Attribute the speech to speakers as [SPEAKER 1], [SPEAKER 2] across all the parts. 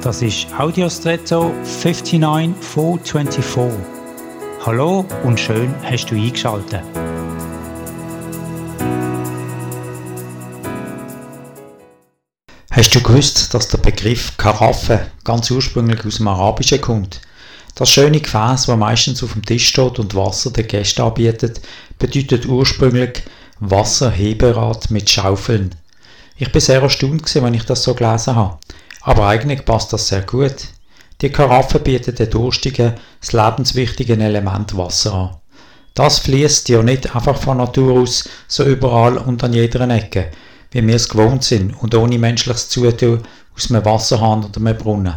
[SPEAKER 1] Das ist Audiostretto 59424. Hallo und schön hast du eingeschaltet. Hast du gewusst, dass der Begriff Karaffe ganz ursprünglich aus dem Arabischen kommt? Das schöne Gefäß, das meistens auf dem Tisch steht und Wasser den Gästen anbietet, bedeutet ursprünglich Wasserheberad mit Schaufeln. Ich bin sehr erstaunt, wenn ich das so gelesen habe. Aber eigentlich passt das sehr gut. Die Karaffe bietet den Durstigen das lebenswichtige Element Wasser an. Das fließt ja nicht einfach von Natur aus so überall und an jeder Ecke, wie wir es gewohnt sind und ohne menschliches Zutun aus einem Wasserhahn oder einem Brunnen.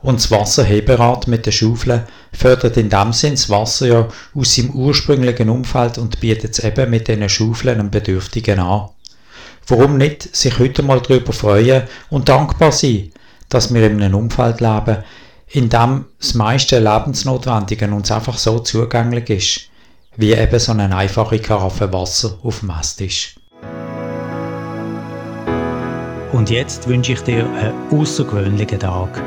[SPEAKER 1] Und das Wasserheberrad mit der Schaufel fördert in dem Sinn das Wasser ja aus seinem ursprünglichen Umfeld und bietet es eben mit diesen Schaufeln einem Bedürftigen an. Warum nicht sich heute mal darüber freuen und dankbar sein, dass wir in einem Umfeld leben, in dem das meiste Lebensnotwendige uns einfach so zugänglich ist, wie eben so eine einfache Karaffe Wasser auf dem Esstisch. Und jetzt wünsche ich dir einen außergewöhnlichen Tag.